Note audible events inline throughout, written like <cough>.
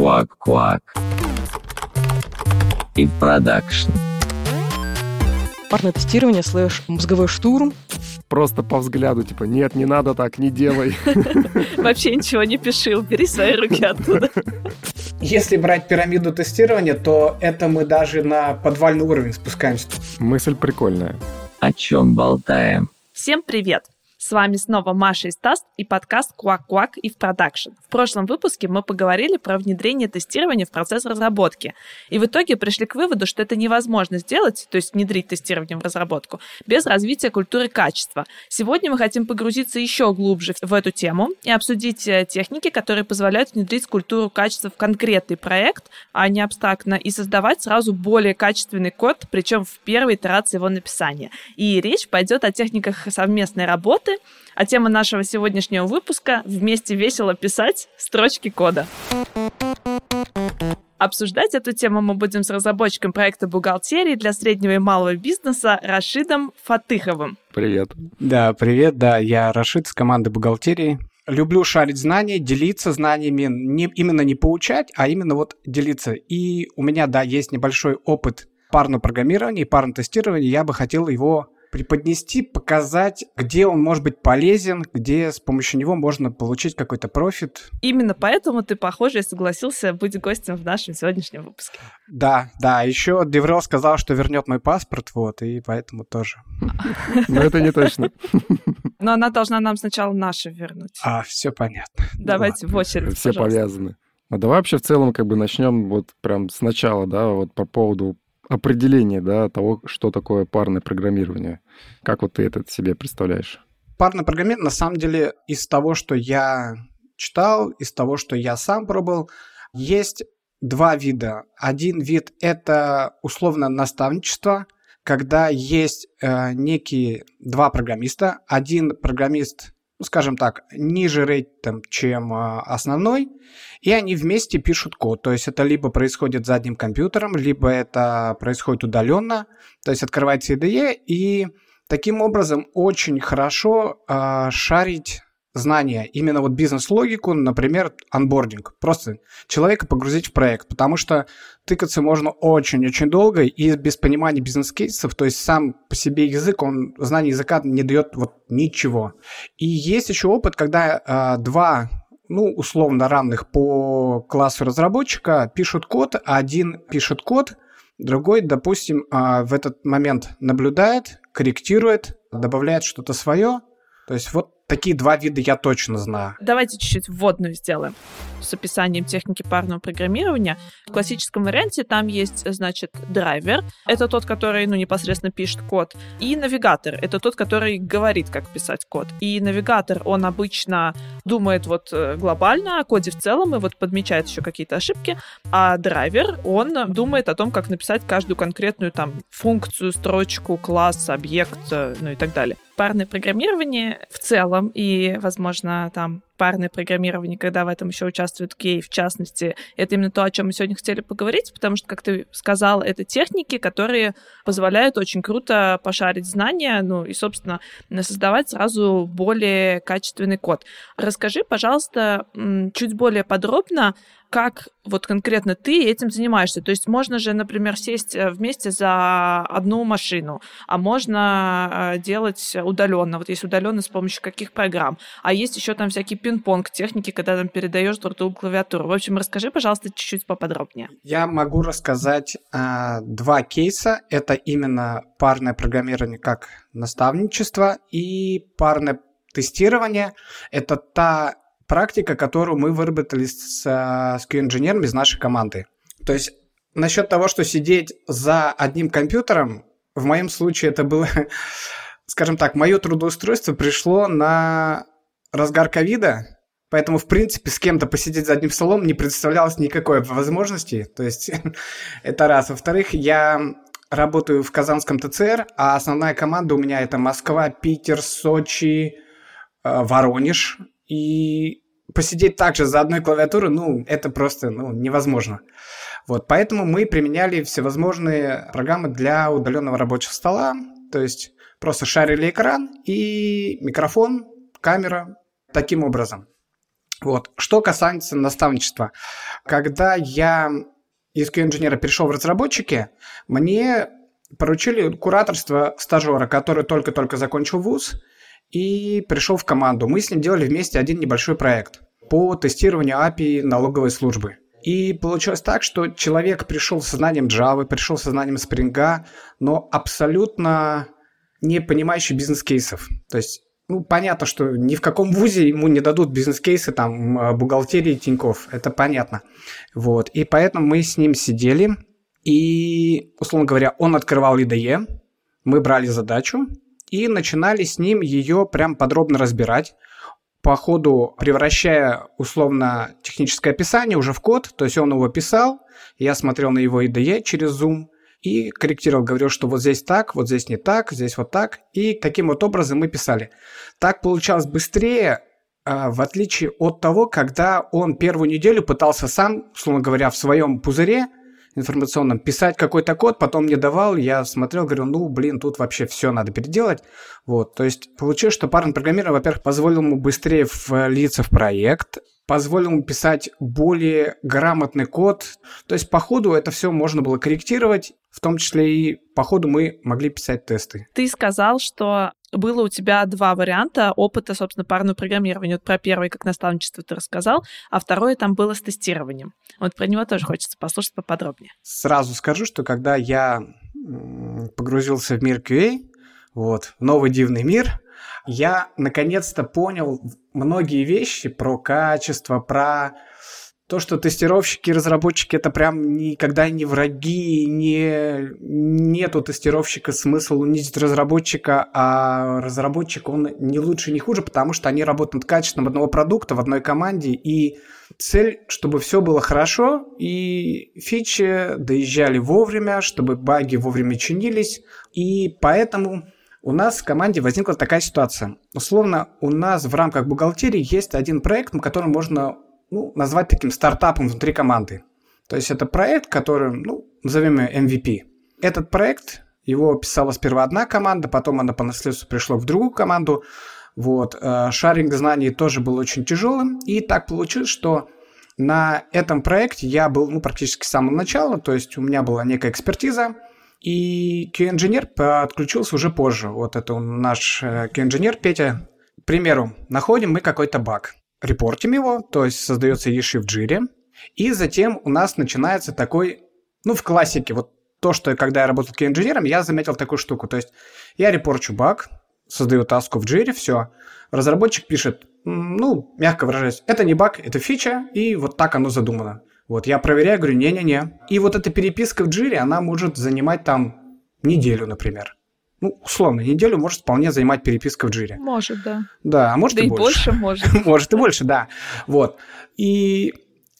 Quack-quack. И продакшн. Парное тестирование слэш мозговой штурм. Просто по взгляду, типа, нет, не надо так, не делай. <laughs> Вообще ничего не пиши, убери свои руки оттуда. Если брать пирамиду тестирования, то это мы даже на подвальный уровень спускаемся. Мысль прикольная. О чем болтаем? Всем привет! С вами снова Маша и Стас и подкаст «Quack-Quack» и в продакшн. В прошлом выпуске мы поговорили про внедрение тестирования в процесс разработки. И в итоге пришли к выводу, что это невозможно сделать, то есть внедрить тестирование в разработку, без развития культуры качества. Сегодня мы хотим погрузиться еще глубже в эту тему и обсудить э, техники, которые позволяют внедрить культуру качества в конкретный проект, а не абстрактно, и создавать сразу более качественный код, причем в первой итерации его написания. И речь пойдет о техниках совместной работы, работы, а тема нашего сегодняшнего выпуска «Вместе весело писать строчки кода». Обсуждать эту тему мы будем с разработчиком проекта бухгалтерии для среднего и малого бизнеса Рашидом Фатыховым. Привет. Да, привет, да, я Рашид с команды бухгалтерии. Люблю шарить знания, делиться знаниями, не, именно не поучать, а именно вот делиться. И у меня, да, есть небольшой опыт парного программирования и парного тестирования, я бы хотел его преподнести, показать, где он может быть полезен, где с помощью него можно получить какой-то профит. Именно поэтому ты, похоже, согласился быть гостем в нашем сегодняшнем выпуске. Да, да. Еще Деврел сказал, что вернет мой паспорт, вот, и поэтому тоже. Но это не точно. <laughs> Но она должна нам сначала наши вернуть. А, все понятно. Давайте в очередь, Все повязаны. А давай вообще в целом как бы начнем вот прям сначала, да, вот по поводу определение да, того, что такое парное программирование. Как вот ты это себе представляешь? Парное программирование, на самом деле, из того, что я читал, из того, что я сам пробовал, есть два вида. Один вид — это условно наставничество, когда есть э, некие два программиста. Один программист ну, скажем так, ниже рейтом, чем а, основной, и они вместе пишут код. То есть это либо происходит задним компьютером, либо это происходит удаленно, то есть открывается IDE, и таким образом очень хорошо э, шарить знания, именно вот бизнес-логику, например, анбординг. Просто человека погрузить в проект, потому что тыкаться можно очень-очень долго и без понимания бизнес-кейсов, то есть сам по себе язык, он, знание языка не дает вот ничего. И есть еще опыт, когда э, два ну, условно равных по классу разработчика пишут код, а один пишет код, другой, допустим, а, в этот момент наблюдает, корректирует, добавляет что-то свое. То есть вот Такие два вида я точно знаю. Давайте чуть-чуть вводную сделаем с описанием техники парного программирования. В классическом варианте там есть, значит, драйвер. Это тот, который, ну, непосредственно пишет код. И навигатор. Это тот, который говорит, как писать код. И навигатор, он обычно думает вот э, глобально о коде в целом и вот подмечает еще какие-то ошибки. А драйвер, он думает о том, как написать каждую конкретную там функцию, строчку, класс, объект, э, ну и так далее парное программирование в целом и, возможно, там парное программирование, когда в этом еще участвует Кей, в частности, это именно то, о чем мы сегодня хотели поговорить, потому что, как ты сказал, это техники, которые позволяют очень круто пошарить знания, ну и, собственно, создавать сразу более качественный код. Расскажи, пожалуйста, чуть более подробно, как вот конкретно ты этим занимаешься. То есть можно же, например, сесть э, вместе за одну машину, а можно э, делать удаленно. Вот есть удаленно с помощью каких программ. А есть еще там всякие пинг-понг техники, когда там передаешь друг другу клавиатуру. В общем, расскажи, пожалуйста, чуть-чуть поподробнее. Я могу рассказать э, два кейса. Это именно парное программирование как наставничество и парное тестирование. Это та практика, которую мы выработали с, с Q-инженером из нашей команды. То есть насчет того, что сидеть за одним компьютером, в моем случае это было, <laughs> скажем так, мое трудоустройство пришло на разгар ковида, Поэтому, в принципе, с кем-то посидеть за одним столом не представлялось никакой возможности. То есть <laughs> это раз. Во-вторых, я работаю в Казанском ТЦР, а основная команда у меня это Москва, Питер, Сочи, э, Воронеж. И посидеть также за одной клавиатурой, ну, это просто ну, невозможно. Вот, поэтому мы применяли всевозможные программы для удаленного рабочего стола, то есть просто шарили экран и микрофон, камера, таким образом. Вот. Что касается наставничества. Когда я из QA-инженера перешел в разработчики, мне поручили кураторство стажера, который только-только закончил вуз и пришел в команду. Мы с ним делали вместе один небольшой проект по тестированию API налоговой службы. И получилось так, что человек пришел с знанием Java, пришел с знанием Spring, но абсолютно не понимающий бизнес-кейсов. То есть ну, понятно, что ни в каком вузе ему не дадут бизнес-кейсы, там, бухгалтерии Тиньков, это понятно. Вот, и поэтому мы с ним сидели, и, условно говоря, он открывал IDE, мы брали задачу и начинали с ним ее прям подробно разбирать, по ходу превращая условно техническое описание уже в код, то есть он его писал, я смотрел на его IDE через Zoom и корректировал, говорил, что вот здесь так, вот здесь не так, здесь вот так, и таким вот образом мы писали. Так получалось быстрее, а, в отличие от того, когда он первую неделю пытался сам, условно говоря, в своем пузыре информационном писать какой-то код, потом мне давал, я смотрел, говорю, ну, блин, тут вообще все надо переделать. Вот, то есть получилось, что парный программирование, во-первых, позволил ему быстрее влиться в проект, позволил ему писать более грамотный код. То есть по ходу это все можно было корректировать, в том числе и по ходу мы могли писать тесты. Ты сказал, что было у тебя два варианта опыта, собственно, парного программирования. Вот про первый, как наставничество, ты рассказал, а второе там было с тестированием. Вот про него тоже хочется послушать поподробнее. Сразу скажу, что когда я погрузился в мир QA, вот, новый дивный мир, я наконец-то понял многие вещи про качество, про то, что тестировщики и разработчики это прям никогда не враги, не, нету тестировщика смысл унизить разработчика, а разработчик он не лучше, не хуже, потому что они работают над качеством одного продукта в одной команде, и цель, чтобы все было хорошо, и фичи доезжали вовремя, чтобы баги вовремя чинились, и поэтому у нас в команде возникла такая ситуация. Условно, у нас в рамках бухгалтерии есть один проект, на котором можно ну, назвать таким стартапом внутри команды. То есть это проект, который, ну, назовем его MVP. Этот проект, его писала сперва одна команда, потом она по наследству пришла в другую команду. Вот. Э, шаринг знаний тоже был очень тяжелым. И так получилось, что на этом проекте я был ну, практически с самого начала, то есть у меня была некая экспертиза, и QA-инженер подключился уже позже. Вот это наш э, QA-инженер Петя. К примеру, находим мы какой-то баг репортим его, то есть создается issue в джире, и затем у нас начинается такой, ну, в классике, вот то, что когда я работал инженером, я заметил такую штуку. То есть я репорчу баг, создаю таску в джире, все. Разработчик пишет, ну, мягко выражаясь, это не баг, это фича, и вот так оно задумано. Вот я проверяю, говорю, не-не-не. И вот эта переписка в джире, она может занимать там неделю, например ну, условно, неделю может вполне занимать переписка в джире. Может, да. Да, а может да и, и больше. больше может. <laughs> может и больше, да. Вот. И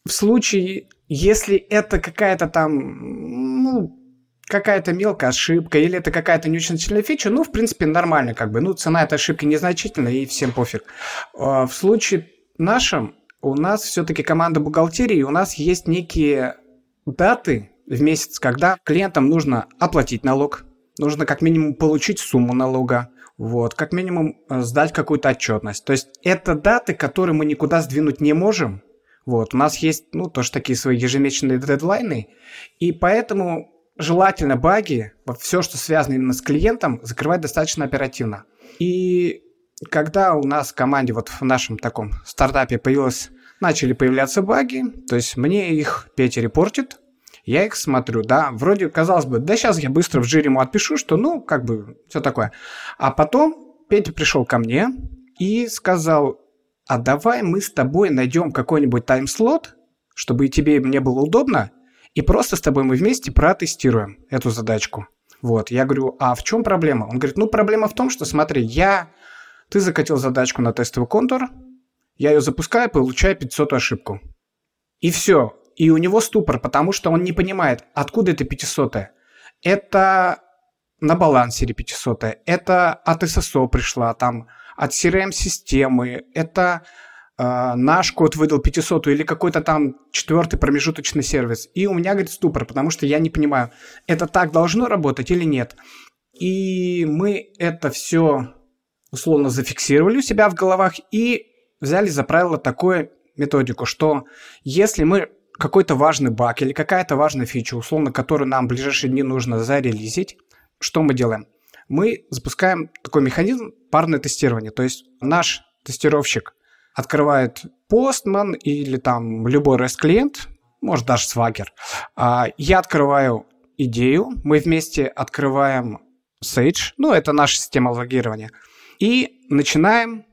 в случае, если это какая-то там, ну, какая-то мелкая ошибка, или это какая-то не очень сильная фича, ну, в принципе, нормально, как бы. Ну, цена этой ошибки незначительная, и всем пофиг. А в случае нашем у нас все-таки команда бухгалтерии, у нас есть некие даты в месяц, когда клиентам нужно оплатить налог, нужно как минимум получить сумму налога, вот, как минимум э, сдать какую-то отчетность. То есть это даты, которые мы никуда сдвинуть не можем. Вот, у нас есть, ну, тоже такие свои ежемесячные дедлайны, и поэтому желательно баги, все, что связано именно с клиентом, закрывать достаточно оперативно. И когда у нас в команде, вот в нашем таком стартапе появилось, начали появляться баги, то есть мне их Петя репортит, я их смотрю, да, вроде, казалось бы, да сейчас я быстро в жире ему отпишу, что, ну, как бы, все такое. А потом Петя пришел ко мне и сказал, а давай мы с тобой найдем какой-нибудь тайм-слот, чтобы и тебе, и мне было удобно, и просто с тобой мы вместе протестируем эту задачку. Вот, я говорю, а в чем проблема? Он говорит, ну, проблема в том, что, смотри, я... Ты закатил задачку на тестовый контур, я ее запускаю, получаю 500 ошибку. И все, и у него ступор, потому что он не понимает, откуда это 500 -е. Это на балансере 500 -е. это от ССО пришла, там, от CRM-системы, это э, наш код выдал 500 или какой-то там четвертый промежуточный сервис. И у меня, говорит, ступор, потому что я не понимаю, это так должно работать или нет. И мы это все условно зафиксировали у себя в головах и взяли за правило такое методику, что если мы какой-то важный баг или какая-то важная фича, условно, которую нам в ближайшие дни нужно зарелизить, что мы делаем? Мы запускаем такой механизм парное тестирование. То есть наш тестировщик открывает Postman или там любой REST-клиент, может даже Swagger. А, я открываю идею, мы вместе открываем Sage, ну это наша система логирования, и начинаем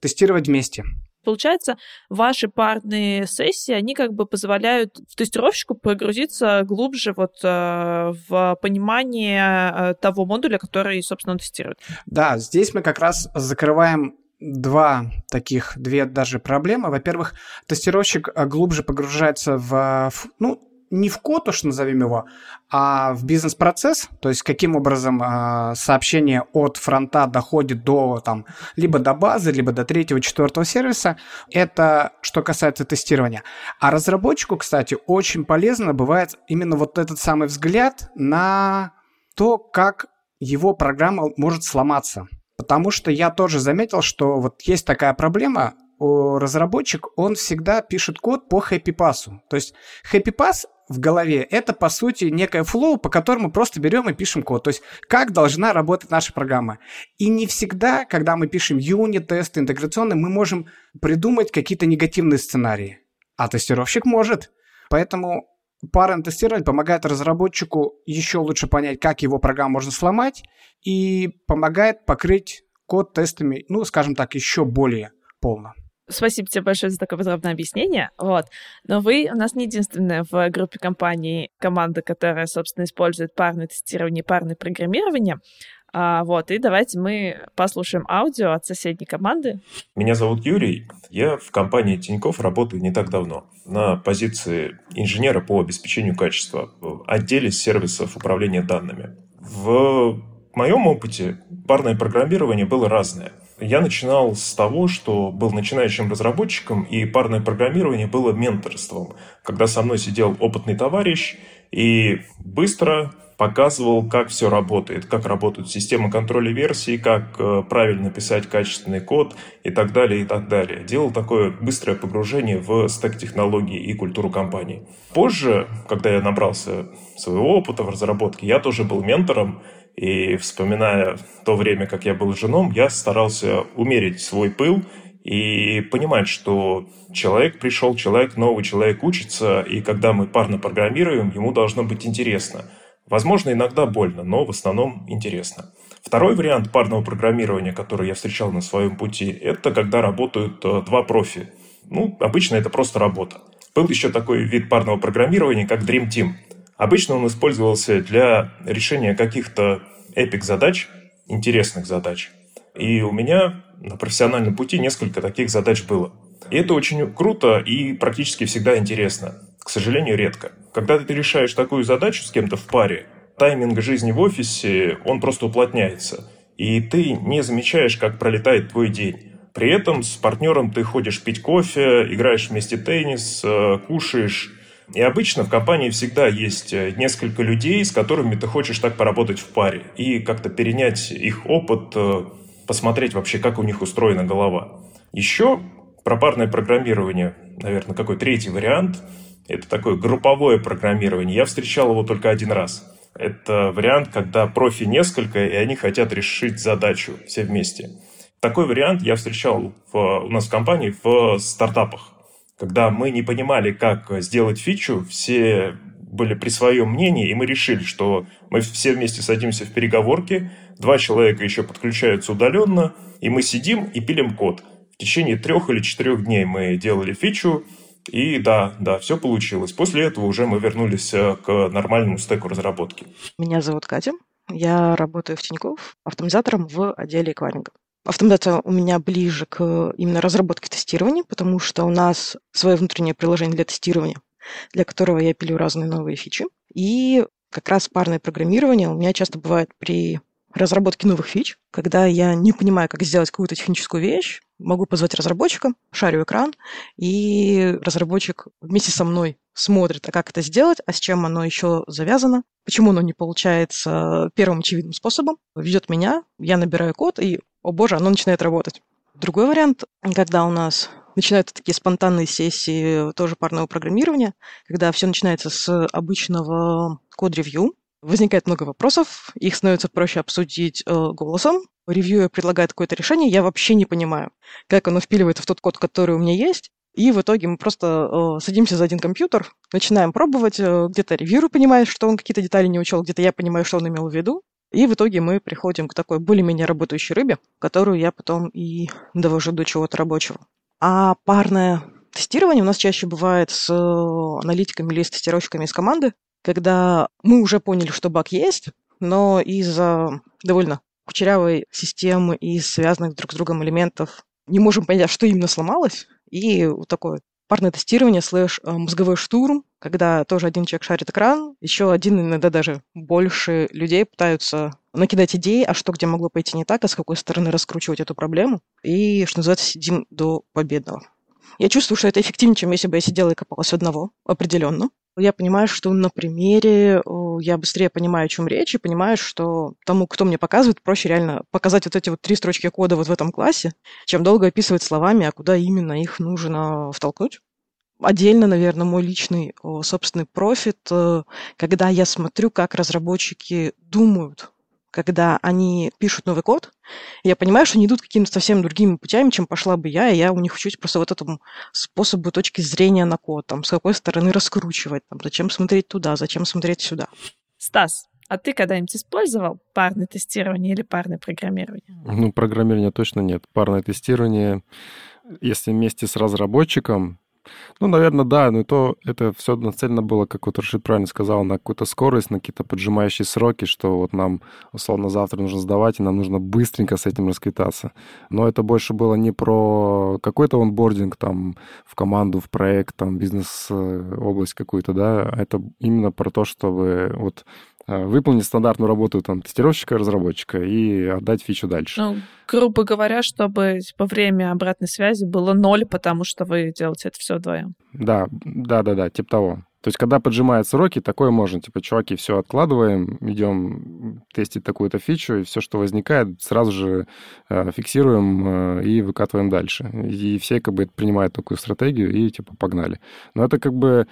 тестировать вместе. Получается, ваши парные сессии, они как бы позволяют тестировщику погрузиться глубже вот э, в понимание э, того модуля, который, собственно, он тестирует. Да, здесь мы как раз закрываем два таких, две даже проблемы. Во-первых, тестировщик э, глубже погружается в, ну, не в код уж назовем его, а в бизнес-процесс, то есть каким образом э, сообщение от фронта доходит до там либо до базы, либо до третьего, четвертого сервиса. Это что касается тестирования. А разработчику, кстати, очень полезно бывает именно вот этот самый взгляд на то, как его программа может сломаться. Потому что я тоже заметил, что вот есть такая проблема, разработчик, он всегда пишет код по pass. То есть pass в голове это, по сути, некое флоу, по которому просто берем и пишем код. То есть как должна работать наша программа. И не всегда, когда мы пишем юнит-тесты интеграционные, мы можем придумать какие-то негативные сценарии. А тестировщик может. Поэтому парное тестирование помогает разработчику еще лучше понять, как его программу можно сломать, и помогает покрыть код тестами, ну, скажем так, еще более полно. Спасибо тебе большое за такое подробное объяснение. Вот. Но вы у нас не единственная в группе компаний команда, которая, собственно, использует парное тестирование и парное программирование. А, вот, и давайте мы послушаем аудио от соседней команды. Меня зовут Юрий. Я в компании Тиньков работаю не так давно на позиции инженера по обеспечению качества в отделе сервисов управления данными. В моем опыте парное программирование было разное – я начинал с того, что был начинающим разработчиком, и парное программирование было менторством, когда со мной сидел опытный товарищ и быстро показывал, как все работает, как работает система контроля версий, как э, правильно писать качественный код и так далее, и так далее. Делал такое быстрое погружение в стек технологий и культуру компании. Позже, когда я набрался своего опыта в разработке, я тоже был ментором, и вспоминая то время, как я был женом, я старался умерить свой пыл и понимать, что человек пришел, человек новый, человек учится, и когда мы парно программируем, ему должно быть интересно. Возможно, иногда больно, но в основном интересно. Второй вариант парного программирования, который я встречал на своем пути, это когда работают э, два профи. Ну, обычно это просто работа. Был еще такой вид парного программирования, как Dream Team – Обычно он использовался для решения каких-то эпик-задач, интересных задач. И у меня на профессиональном пути несколько таких задач было. И это очень круто и практически всегда интересно. К сожалению, редко. Когда ты решаешь такую задачу с кем-то в паре, тайминг жизни в офисе, он просто уплотняется. И ты не замечаешь, как пролетает твой день. При этом с партнером ты ходишь пить кофе, играешь вместе теннис, э, кушаешь, и обычно в компании всегда есть э, несколько людей, с которыми ты хочешь так поработать в паре и как-то перенять их опыт, э, посмотреть вообще, как у них устроена голова. Еще про парное программирование, наверное, какой третий вариант, это такое групповое программирование. Я встречал его только один раз. Это вариант, когда профи несколько, и они хотят решить задачу все вместе. Такой вариант я встречал в, у нас в компании в стартапах когда мы не понимали, как сделать фичу, все были при своем мнении, и мы решили, что мы все вместе садимся в переговорке, два человека еще подключаются удаленно, и мы сидим и пилим код. В течение трех или четырех дней мы делали фичу, и да, да, все получилось. После этого уже мы вернулись э, к нормальному стеку разработки. Меня зовут Катя. Я работаю в Тинькофф автоматизатором в отделе эквайринга. Автоматизация у меня ближе к именно разработке тестирования, потому что у нас свое внутреннее приложение для тестирования, для которого я пилю разные новые фичи. И как раз парное программирование у меня часто бывает при разработке новых фич, когда я не понимаю, как сделать какую-то техническую вещь, могу позвать разработчика, шарю экран, и разработчик вместе со мной смотрит, а как это сделать, а с чем оно еще завязано, почему оно не получается первым очевидным способом, ведет меня, я набираю код, и о боже, оно начинает работать. Другой вариант, когда у нас начинаются такие спонтанные сессии тоже парного программирования, когда все начинается с обычного код-ревью, возникает много вопросов, их становится проще обсудить э, голосом. Ревьюер предлагает какое-то решение, я вообще не понимаю, как оно впиливается в тот код, который у меня есть. И в итоге мы просто э, садимся за один компьютер, начинаем пробовать, э, где-то ревьюер понимает, что он какие-то детали не учел, где-то я понимаю, что он имел в виду. И в итоге мы приходим к такой более-менее работающей рыбе, которую я потом и довожу до чего-то рабочего. А парное тестирование у нас чаще бывает с аналитиками или с тестировщиками из команды, когда мы уже поняли, что баг есть, но из-за довольно кучерявой системы и связанных друг с другом элементов не можем понять, что именно сломалось, и вот такое парное тестирование слэш э, мозговой штурм, когда тоже один человек шарит экран, еще один, иногда даже больше людей пытаются накидать идеи, а что где могло пойти не так, а с какой стороны раскручивать эту проблему. И, что называется, сидим до победного. Я чувствую, что это эффективнее, чем если бы я сидела и копалась одного, определенно. Я понимаю, что на примере я быстрее понимаю, о чем речь, и понимаю, что тому, кто мне показывает, проще реально показать вот эти вот три строчки кода вот в этом классе, чем долго описывать словами, а куда именно их нужно втолкнуть. Отдельно, наверное, мой личный собственный профит, э, когда я смотрю, как разработчики думают когда они пишут новый код, я понимаю, что они идут какими-то совсем другими путями, чем пошла бы я, и я у них учусь просто вот этому способу точки зрения на код, там, с какой стороны раскручивать, там, зачем смотреть туда, зачем смотреть сюда. Стас, а ты когда-нибудь использовал парное тестирование или парное программирование? Ну, программирования точно нет. Парное тестирование, если вместе с разработчиком, ну, наверное, да, но то это все нацелено было, как вот Рашид правильно сказал, на какую-то скорость, на какие-то поджимающие сроки, что вот нам, условно, завтра нужно сдавать, и нам нужно быстренько с этим расквитаться. Но это больше было не про какой-то онбординг там в команду, в проект, там бизнес-область какую-то, да, а это именно про то, чтобы вот Э, выполнить стандартную работу там, тестировщика, разработчика и отдать фичу дальше. Ну, грубо говоря, чтобы типа, время обратной связи было ноль, потому что вы делаете это все вдвоем. Да, да, да, да, типа того. То есть, когда поджимают сроки, такое можно. Типа, чуваки, все откладываем, идем тестить такую-то фичу, и все, что возникает, сразу же э, фиксируем э, и выкатываем дальше. И все как бы принимают такую стратегию и типа погнали. Но это как бы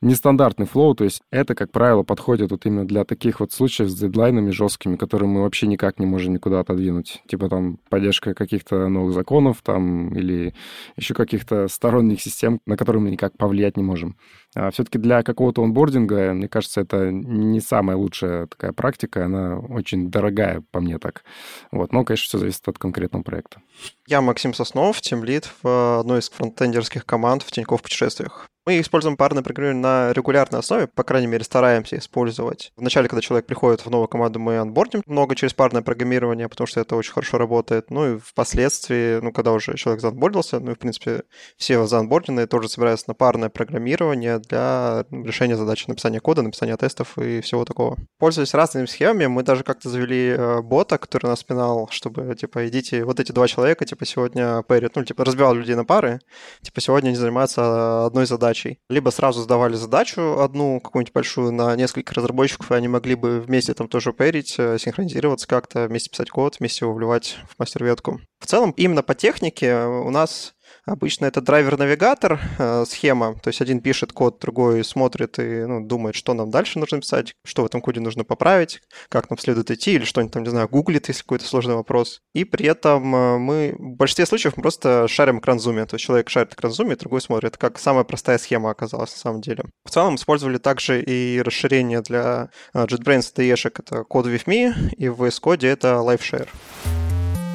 нестандартный флоу, то есть это, как правило, подходит вот именно для таких вот случаев с дедлайнами жесткими, которые мы вообще никак не можем никуда отодвинуть. Типа там поддержка каких-то новых законов там или еще каких-то сторонних систем, на которые мы никак повлиять не можем. А все-таки для какого-то онбординга, мне кажется, это не самая лучшая такая практика, она очень дорогая, по мне так. Вот. Но, конечно, все зависит от конкретного проекта. Я Максим Соснов, тимлид в одной из фронтендерских команд в Тинькофф путешествиях. Мы используем парное программирование на регулярной основе, по крайней мере, стараемся использовать. Вначале, когда человек приходит в новую команду, мы анбордим много через парное программирование, потому что это очень хорошо работает. Ну и впоследствии, ну, когда уже человек заанбордился, ну и, в принципе, все заанборденные тоже собираются на парное программирование для решения задачи написания кода, написания тестов и всего такого. Пользуясь разными схемами, мы даже как-то завели э, бота, который нас пинал, чтобы, типа, идите, вот эти два человека, типа, сегодня пэрят, ну, типа, разбивал людей на пары, типа, сегодня они занимаются одной задачей, задачей. Либо сразу сдавали задачу одну, какую-нибудь большую, на несколько разработчиков, и они могли бы вместе там тоже пэрить, э, синхронизироваться как-то, вместе писать код, вместе его вливать в мастер-ветку. В целом, именно по технике у нас Обычно это драйвер-навигатор, э, схема, то есть один пишет код, другой смотрит и ну, думает, что нам дальше нужно писать, что в этом коде нужно поправить, как нам следует идти, или что-нибудь там, не знаю, гуглит, если какой-то сложный вопрос. И при этом э, мы в большинстве случаев мы просто шарим экран зуме, то есть человек шарит экран зуме, другой смотрит, как самая простая схема оказалась на самом деле. В целом использовали также и расширение для э, JetBrains DE-шек, это код with me, и в VS Code это LiveShare.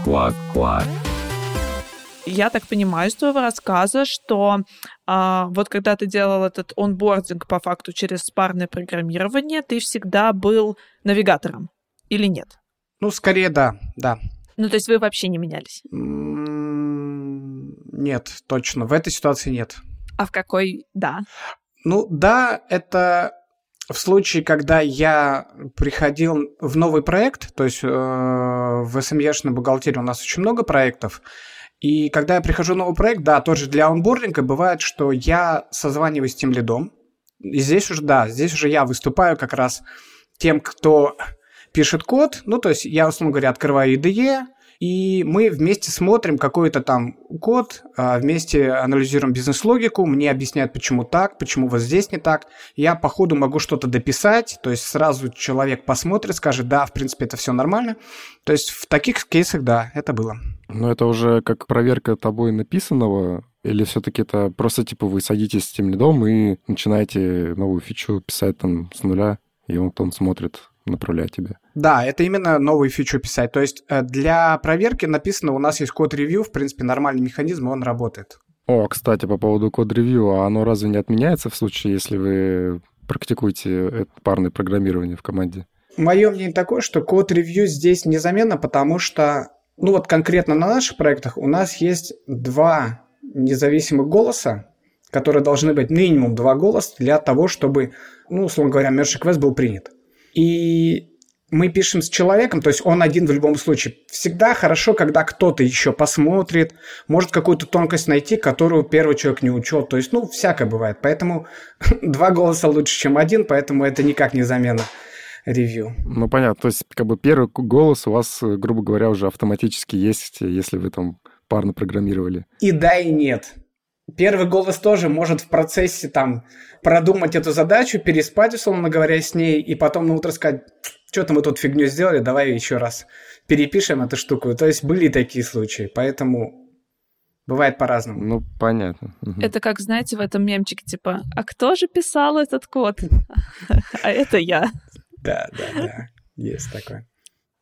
Квак-квак. Я так понимаю из твоего рассказа, что а, вот когда ты делал этот онбординг по факту через парное программирование, ты всегда был навигатором или нет? Ну, скорее да, да. Ну, то есть вы вообще не менялись? Нет, точно. В этой ситуации нет. А в какой да? Ну, да, это в случае, когда я приходил в новый проект, то есть э, в SME-шной бухгалтерии у нас очень много проектов, и когда я прихожу в новый проект, да, тоже для онбординга бывает, что я созваниваюсь с тем лидом. И здесь уже, да, здесь уже я выступаю как раз тем, кто пишет код. Ну, то есть я, условно говоря, открываю IDE, и мы вместе смотрим какой-то там код, а, вместе анализируем бизнес-логику, мне объясняют, почему так, почему вот здесь не так. Я по ходу могу что-то дописать, то есть сразу человек посмотрит, скажет, да, в принципе, это все нормально. То есть в таких кейсах, да, это было. Но это уже как проверка тобой написанного, или все-таки это просто типа вы садитесь с тем лидом и начинаете новую фичу писать там с нуля, и он потом смотрит, направляет тебя? Да, это именно новую фичу писать. То есть э, для проверки написано, у нас есть код-ревью, в принципе, нормальный механизм, он работает. О, кстати, по поводу код-ревью, а оно разве не отменяется в случае, если вы практикуете парное программирование в команде? Мое мнение такое, что код-ревью здесь незаменно, потому что, ну вот конкретно на наших проектах у нас есть два независимых голоса, которые должны быть минимум два голоса для того, чтобы, ну, условно говоря, merge request был принят. И мы пишем с человеком, то есть он один в любом случае. Всегда хорошо, когда кто-то еще посмотрит, может какую-то тонкость найти, которую первый человек не учел. То есть, ну, всякое бывает. Поэтому <laughs> два голоса лучше, чем один, поэтому это никак не замена ревью. Ну, понятно. То есть, как бы первый голос у вас, грубо говоря, уже автоматически есть, если вы там парно программировали. И да, и нет. Первый голос тоже может в процессе там продумать эту задачу, переспать, условно говоря, с ней, и потом на утро сказать, что-то мы тут фигню сделали, давай еще раз перепишем эту штуку. То есть были такие случаи, поэтому бывает по-разному. Ну, понятно. Это как, знаете, в этом мемчике, типа, а кто же писал этот код? <laughs> А это я. Да, да, да, есть такое.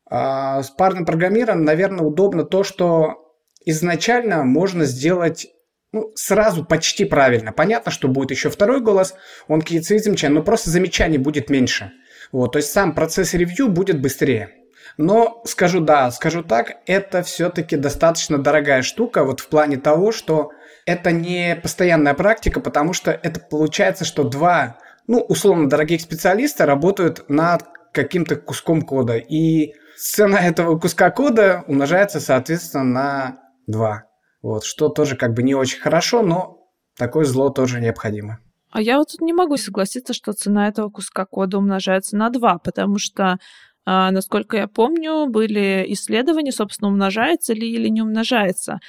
А с парным программированием, наверное, удобно то, что изначально можно сделать ну, сразу почти правильно. Понятно, что будет еще второй голос, он какие-то замечания, но просто замечаний будет меньше. Вот, то есть сам процесс ревью будет быстрее. Но скажу да, скажу так, это все-таки достаточно дорогая штука, вот в плане того, что это не постоянная практика, потому что это получается, что два, ну, условно, дорогих специалиста работают над каким-то куском кода. И цена этого куска кода умножается, соответственно, на два. Вот, что тоже как бы не очень хорошо, но такое зло тоже необходимо. А я вот тут не могу согласиться, что цена этого куска кода умножается на 2, потому что а, насколько я помню, были исследования, собственно, умножается ли или не умножается.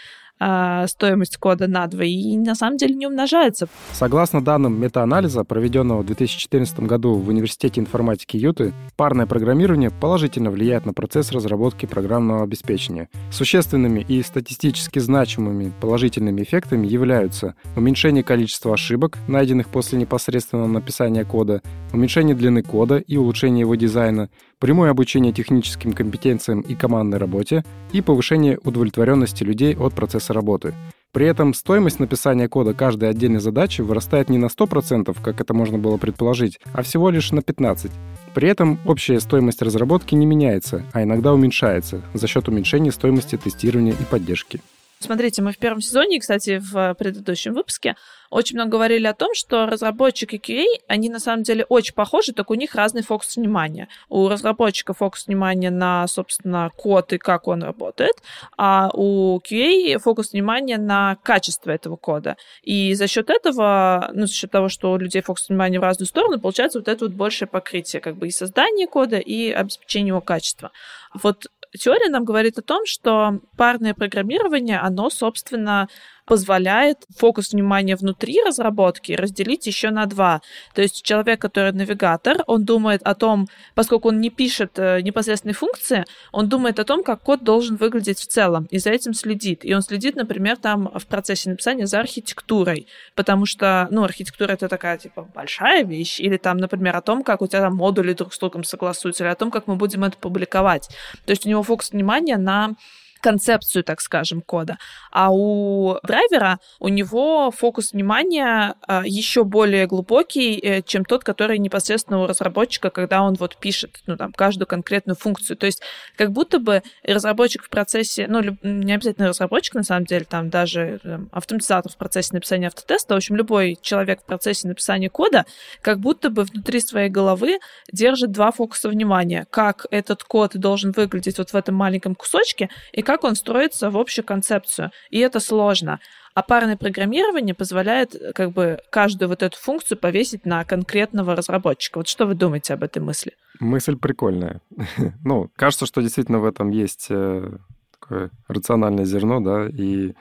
А, стоимость кода на 2 и на самом деле не умножается. Согласно данным метаанализа, проведенного в 2014 году в Университете информатики Юты, парное программирование положительно влияет на процесс разработки программного обеспечения. Существенными и статистически значимыми положительными эффектами являются уменьшение количества ошибок, найденных после непосредственного написания кода, уменьшение длины кода и улучшение его дизайна, прямое обучение техническим компетенциям и командной работе и повышение удовлетворенности людей от процесса работы. При этом стоимость написания кода каждой отдельной задачи вырастает не на 100%, как это можно было предположить, а всего лишь на 15%. При этом общая стоимость разработки не меняется, а иногда уменьшается за счет уменьшения стоимости тестирования и поддержки. Смотрите, мы в первом сезоне, кстати, в предыдущем выпуске очень много говорили о том, что разработчик и QA, они на самом деле очень похожи, только у них разный фокус внимания. У разработчика фокус внимания на, собственно, код и как он работает, а у QA фокус внимания на качество этого кода. И за счет этого, ну, за счет того, что у людей фокус внимания в разную сторону, получается вот это вот большее покрытие как бы и создания кода, и обеспечение его качества. Вот теория нам говорит о том, что парное программирование, оно, собственно, позволяет фокус внимания внутри разработки разделить еще на два. То есть человек, который навигатор, он думает о том, поскольку он не пишет э, непосредственные функции, он думает о том, как код должен выглядеть в целом, и за этим следит. И он следит, например, там в процессе написания за архитектурой, потому что, ну, архитектура это такая, типа, большая вещь, или там, например, о том, как у тебя там модули друг с другом согласуются, или о том, как мы будем это публиковать. То есть у него фокус внимания на концепцию, так скажем, кода. А у драйвера у него фокус внимания а, еще более глубокий, э, чем тот, который непосредственно у разработчика, когда он вот пишет ну, там, каждую конкретную функцию. То есть как будто бы разработчик в процессе, ну, не обязательно разработчик, на самом деле, там даже там, автоматизатор в процессе написания автотеста, в общем, любой человек в процессе написания кода, как будто бы внутри своей головы держит два фокуса внимания. Как этот код должен выглядеть вот в этом маленьком кусочке, и как как он строится в общую концепцию. И это сложно. А парное программирование позволяет как бы каждую вот эту функцию повесить на конкретного разработчика. Вот что вы думаете об этой мысли? Мысль прикольная. <laughs> ну, кажется, что действительно в этом есть э, такое рациональное зерно, да, и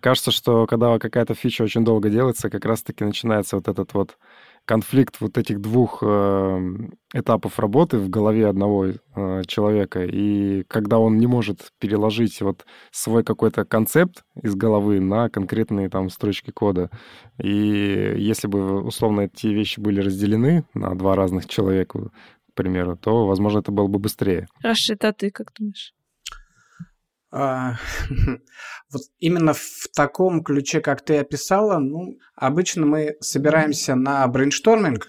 кажется, что когда какая-то фича очень долго делается, как раз-таки начинается вот этот вот конфликт вот этих двух э, этапов работы в голове одного э, человека, и когда он не может переложить вот свой какой-то концепт из головы на конкретные там строчки кода. И если бы, условно, эти вещи были разделены на два разных человека, к примеру, то, возможно, это было бы быстрее. Рашид, а ты как думаешь? А, <laughs> вот именно в таком ключе, как ты описала, ну, обычно мы собираемся на brainstorming,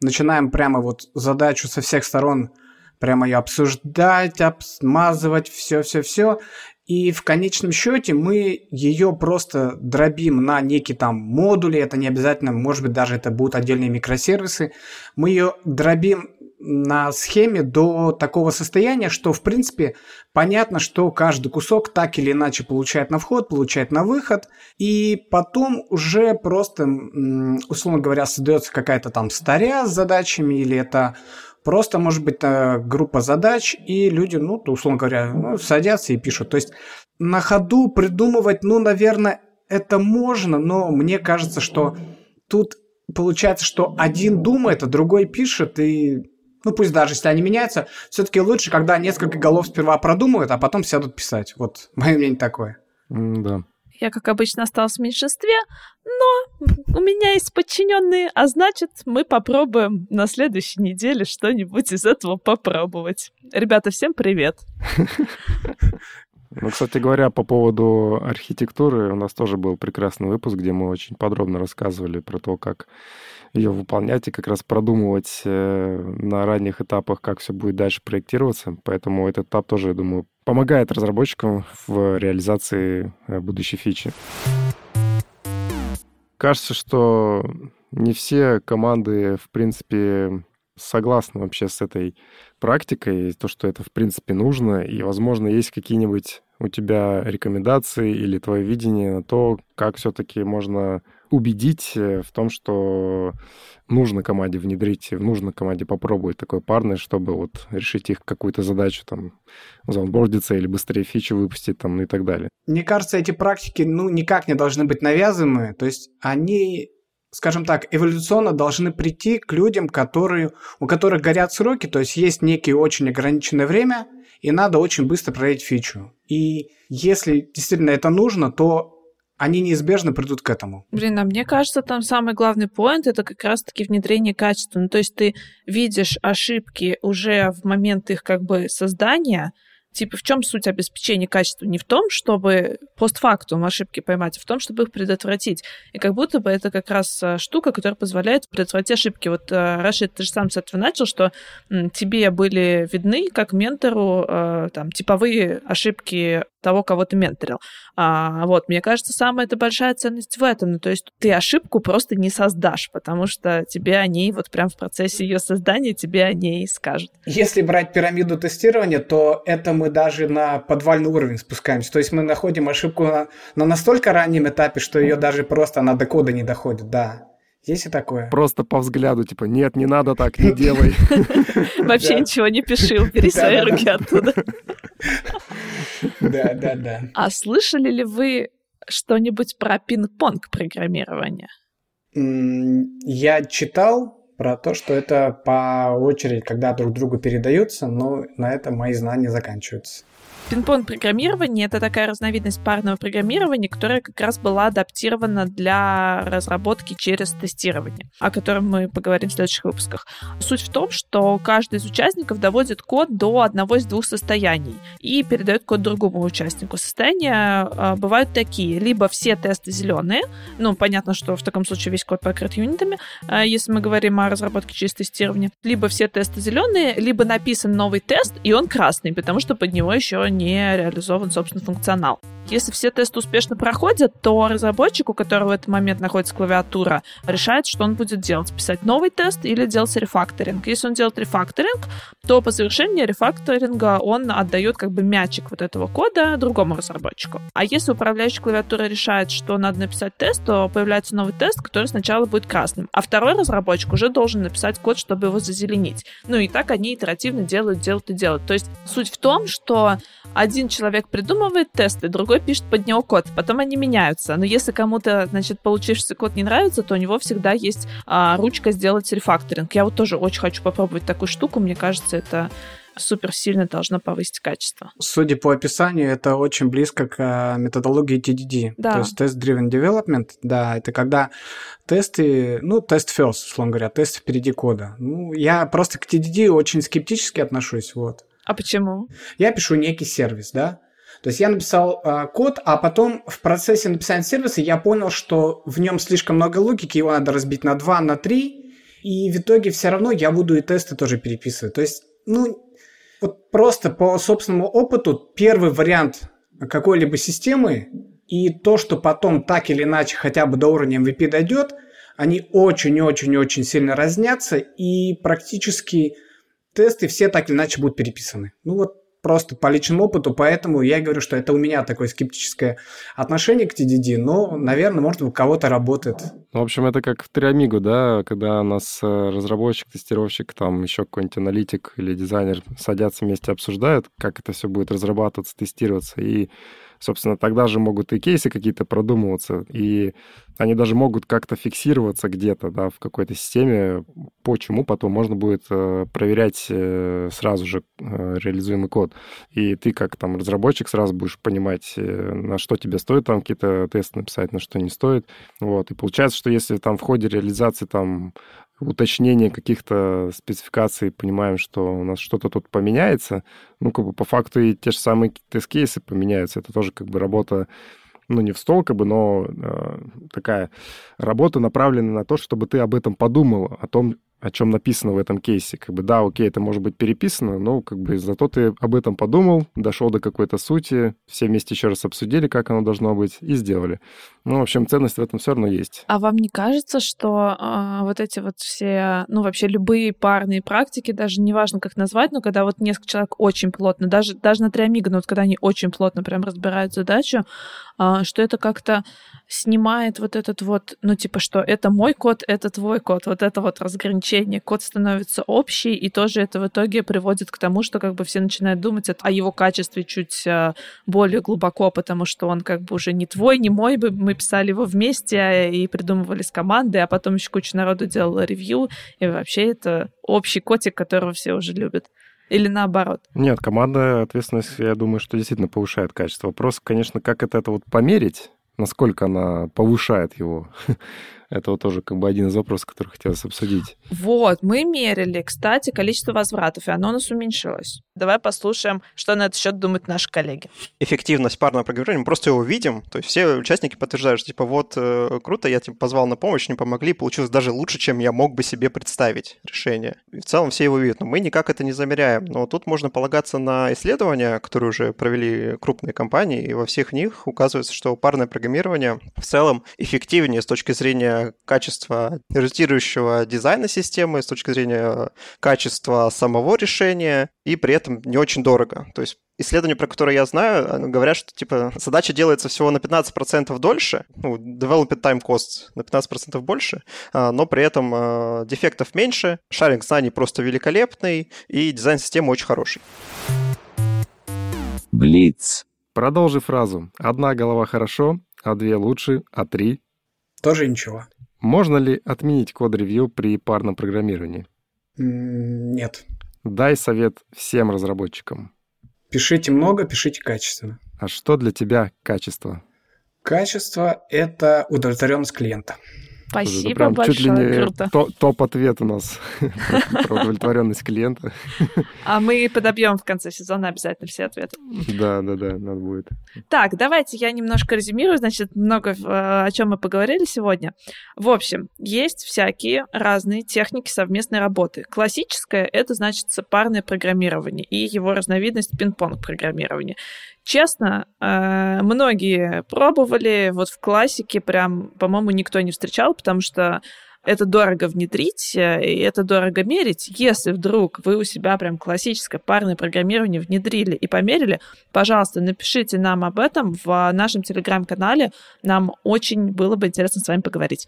начинаем прямо вот задачу со всех сторон прямо ее обсуждать, обмазывать, все-все-все. И в конечном счете мы ее просто дробим на некие там модули, это не обязательно, может быть, даже это будут отдельные микросервисы. Мы ее дробим на схеме до такого состояния, что, в принципе, понятно, что каждый кусок так или иначе получает на вход, получает на выход, и потом уже просто, условно говоря, создается какая-то там старя с задачами, или это просто, может быть, э, группа задач, и люди, ну, условно говоря, ну, садятся и пишут. То есть на ходу придумывать, ну, наверное, это можно, но мне кажется, что тут получается, что один думает, а другой пишет, и ну пусть даже если они меняются, все-таки лучше, когда несколько голов сперва продумают, а потом сядут писать. Вот мое мнение такое. Mm, да. Я, как обычно, осталась в меньшинстве, но у меня есть подчиненные, а значит, мы попробуем на следующей неделе что-нибудь из этого попробовать. Ребята, всем привет! Ну, кстати говоря, по поводу архитектуры, у нас тоже был прекрасный выпуск, где мы очень подробно рассказывали про то, как ее выполнять и как раз продумывать э, на ранних этапах, как все будет дальше проектироваться. Поэтому этот этап тоже, я думаю, помогает разработчикам в реализации э, будущей фичи. Кажется, что не все команды, в принципе, согласны вообще с этой практикой, то, что это, в принципе, нужно, и, возможно, есть какие-нибудь у тебя рекомендации или твое видение на то, как все-таки можно убедить э, в том, что нужно команде внедрить, нужно команде попробовать такое парное, чтобы вот решить их какую-то задачу, там, заонбордиться или быстрее фичу выпустить, там, ну и так далее. Мне кажется, эти практики, ну, никак не должны быть навязаны, то есть они скажем так, эволюционно должны прийти к людям, которые, у которых горят сроки, то есть есть некие очень ограниченное время, и надо очень быстро проверить фичу. И если действительно это нужно, то они неизбежно придут к этому. Блин, а мне кажется, там самый главный поинт это как раз-таки внедрение качества. Ну, то есть ты видишь ошибки уже в момент их как бы создания, Типа, в чем суть обеспечения качества? Не в том, чтобы постфактум ошибки поймать, а в том, чтобы их предотвратить. И как будто бы это как раз э, штука, которая позволяет предотвратить ошибки. Вот, э, Рашид, ты же сам с этого начал, что тебе были видны, как ментору, э, там, типовые ошибки того, кого ты менторил. А, вот, мне кажется, самая это большая ценность в этом. Ну, то есть ты ошибку просто не создашь, потому что тебе о ней вот прям в процессе ее создания тебе о ней скажут. Если брать пирамиду тестирования, то это мы даже на подвальный уровень спускаемся. То есть мы находим ошибку на, на настолько раннем этапе, что ее даже просто она до кода не доходит, да. Есть и такое. Просто по взгляду, типа, нет, не надо так, не делай. <laughs> Вообще ничего не пиши, убери свои руки оттуда. Да, да, да. А слышали ли вы что-нибудь про пинг-понг программирование? Я читал про то, что это по очереди, когда друг другу передаются, но на этом мои знания заканчиваются. Пинг-понг программирование — это такая разновидность парного программирования, которая как раз была адаптирована для разработки через тестирование, о котором мы поговорим в следующих выпусках. Суть в том, что каждый из участников доводит код до одного из двух состояний и передает код другому участнику. Состояния э, бывают такие. Либо все тесты зеленые, ну, понятно, что в таком случае весь код покрыт юнитами, э, если мы говорим о разработке через тестирование. Либо все тесты зеленые, либо написан новый тест, и он красный, потому что под него еще не реализован, собственно, функционал. Если все тесты успешно проходят, то разработчик, у которого в этот момент находится клавиатура, решает, что он будет делать. Писать новый тест или делать рефакторинг. Если он делает рефакторинг, то по завершении рефакторинга он отдает как бы мячик вот этого кода другому разработчику. А если управляющий клавиатуры решает, что надо написать тест, то появляется новый тест, который сначала будет красным. А второй разработчик уже должен написать код, чтобы его зазеленить. Ну и так они итеративно делают, делают и делают. То есть суть в том, что один человек придумывает тесты, другой пишет под него код, потом они меняются. Но если кому-то, значит, получившийся код не нравится, то у него всегда есть а, ручка сделать рефакторинг. Я вот тоже очень хочу попробовать такую штуку. Мне кажется, это супер сильно должно повысить качество. Судя по описанию, это очень близко к э, методологии TDD. Да. То есть Test-Driven Development, да, это когда тесты, ну, тест first, условно говоря, тест впереди кода. Ну, я просто к TDD очень скептически отношусь, вот. А почему? Я пишу некий сервис, да, то есть я написал э, код, а потом в процессе написания сервиса я понял, что в нем слишком много логики, его надо разбить на 2, на 3, и в итоге все равно я буду и тесты тоже переписывать. То есть, ну, вот просто по собственному опыту первый вариант какой-либо системы и то, что потом так или иначе хотя бы до уровня MVP дойдет, они очень-очень-очень сильно разнятся, и практически тесты все так или иначе будут переписаны. Ну вот просто по личному опыту, поэтому я говорю, что это у меня такое скептическое отношение к TDD, но, наверное, может, у кого-то работает. В общем, это как в Триамигу, да, когда у нас э, разработчик, тестировщик, там еще какой-нибудь аналитик или дизайнер садятся вместе, обсуждают, как это все будет разрабатываться, тестироваться, и собственно, тогда же могут и кейсы какие-то продумываться, и они даже могут как-то фиксироваться где-то, да, в какой-то системе, почему потом можно будет э, проверять э, сразу же э, реализуемый код. И ты как там разработчик сразу будешь понимать, на что тебе стоит там какие-то тесты написать, на что не стоит. Вот. И получается, что если там в ходе реализации там уточнение каких-то спецификаций, понимаем, что у нас что-то тут поменяется, ну, как бы по факту и те же самые тест-кейсы поменяются. Это тоже как бы работа ну, не в стол, как бы, но э, такая работа направлена на то, чтобы ты об этом подумал, о том, о чем написано в этом кейсе. Как бы, да, окей, это может быть переписано, но как бы зато ты об этом подумал, дошел до какой-то сути, все вместе еще раз обсудили, как оно должно быть, и сделали. Ну, в общем, ценность в этом все равно есть. А вам не кажется, что э, вот эти вот все, ну, вообще любые парные практики, даже неважно, как назвать, но когда вот несколько человек очень плотно, даже, даже на триамига, но вот когда они очень плотно прям разбирают задачу, э, что это как-то снимает вот этот вот, ну, типа, что это мой код, это твой код, вот это вот разграничение. Код становится общий, и тоже это в итоге приводит к тому, что как бы все начинают думать о его качестве чуть э, более глубоко, потому что он как бы уже не твой, не мой, мы писали его вместе и придумывали с командой, а потом еще куча народу делала ревью, и вообще это общий котик, которого все уже любят. Или наоборот? Нет, команда ответственность, я думаю, что действительно повышает качество. Вопрос, конечно, как это, это вот померить, насколько она повышает его. <laughs> Это вот тоже как бы один из вопросов, который хотелось обсудить. Вот, мы мерили, кстати, количество возвратов, и оно у нас уменьшилось. Давай послушаем, что на этот счет думают наши коллеги. Эффективность парного программирования, мы просто его видим, то есть все участники подтверждают, что типа вот э, круто, я типа позвал на помощь, не помогли, получилось даже лучше, чем я мог бы себе представить решение. И в целом все его видят, но мы никак это не замеряем. Но тут можно полагаться на исследования, которые уже провели крупные компании, и во всех них указывается, что парное программирование в целом эффективнее с точки зрения качества результирующего дизайна системы, с точки зрения качества самого решения, и при этом не очень дорого. То есть исследования, про которые я знаю, говорят, что типа задача делается всего на 15% дольше, ну, development time costs на 15% больше, а, но при этом а, дефектов меньше, шаринг знаний просто великолепный, и дизайн системы очень хороший. Блиц. Продолжи фразу. Одна голова хорошо, а две лучше, а три... Тоже ничего. Можно ли отменить код-ревью при парном программировании? Нет. Дай совет всем разработчикам. Пишите много, пишите качественно. А что для тебя качество? Качество – это удовлетворенность клиента. Спасибо Это прям большое, чуть ли не круто. то- топ-ответ у нас <laughs> про удовлетворенность клиента. А мы подобьем в конце сезона обязательно все ответы. Да, да, да, надо будет. Так, давайте я немножко резюмирую, значит, много э, о чем мы поговорили сегодня. В общем, есть всякие разные техники совместной работы. Классическое — это, значит, парное программирование и его разновидность пинг-понг программирования. Честно, э, многие пробовали, вот в классике прям, по-моему, никто не встречал, потому что это дорого внедрить, э, и это дорого мерить. Если вдруг вы у себя прям классическое парное программирование внедрили и померили, пожалуйста, напишите нам об этом в нашем телеграм-канале. Нам очень было бы интересно с вами поговорить.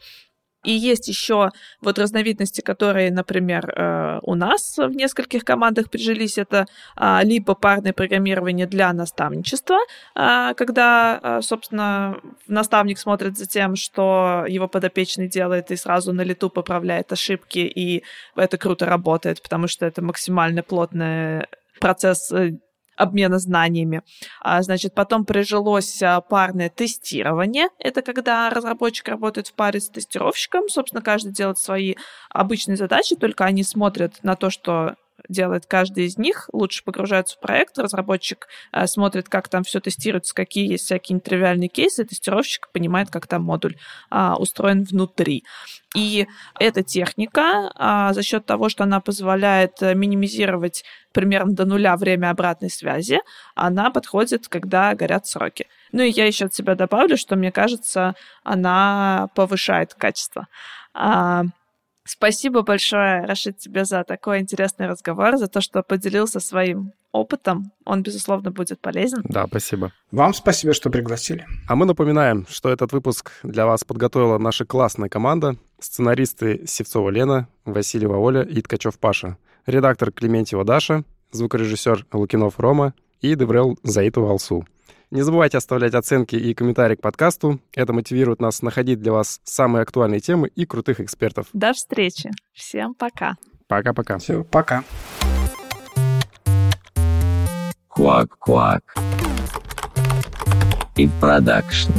И есть еще вот разновидности, которые, например, э, у нас в нескольких командах прижились. Это а, либо парное программирование для наставничества, а, когда, а, собственно, наставник смотрит за тем, что его подопечный делает, и сразу на лету поправляет ошибки, и это круто работает, потому что это максимально плотный процесс э, обмена знаниями. А, значит, потом прижилось а, парное тестирование. Это когда разработчик работает в паре с тестировщиком. Собственно, каждый делает свои обычные задачи, только они смотрят на то, что делает каждый из них, лучше погружаются в проект, разработчик э, смотрит, как там все тестируется, какие есть всякие нетривиальные кейсы, тестировщик понимает, как там модуль э, устроен внутри. И эта техника э, за счет того, что она позволяет э, минимизировать примерно до нуля время обратной связи, она подходит, когда горят сроки. Ну и я еще от себя добавлю, что мне кажется, она повышает качество. Спасибо большое, Рашид, тебе за такой интересный разговор, за то, что поделился своим опытом. Он, безусловно, будет полезен. Да, спасибо. Вам спасибо, что пригласили. А мы напоминаем, что этот выпуск для вас подготовила наша классная команда. Сценаристы Севцова Лена, Васильева Оля и Ткачев Паша. Редактор Клементьева Даша, звукорежиссер Лукинов Рома и DevRel Заитова Алсу. Не забывайте оставлять оценки и комментарии к подкасту. Это мотивирует нас находить для вас самые актуальные темы и крутых экспертов. До встречи. Всем пока. Пока-пока. Все, пока. Quack Quack. И продакшн.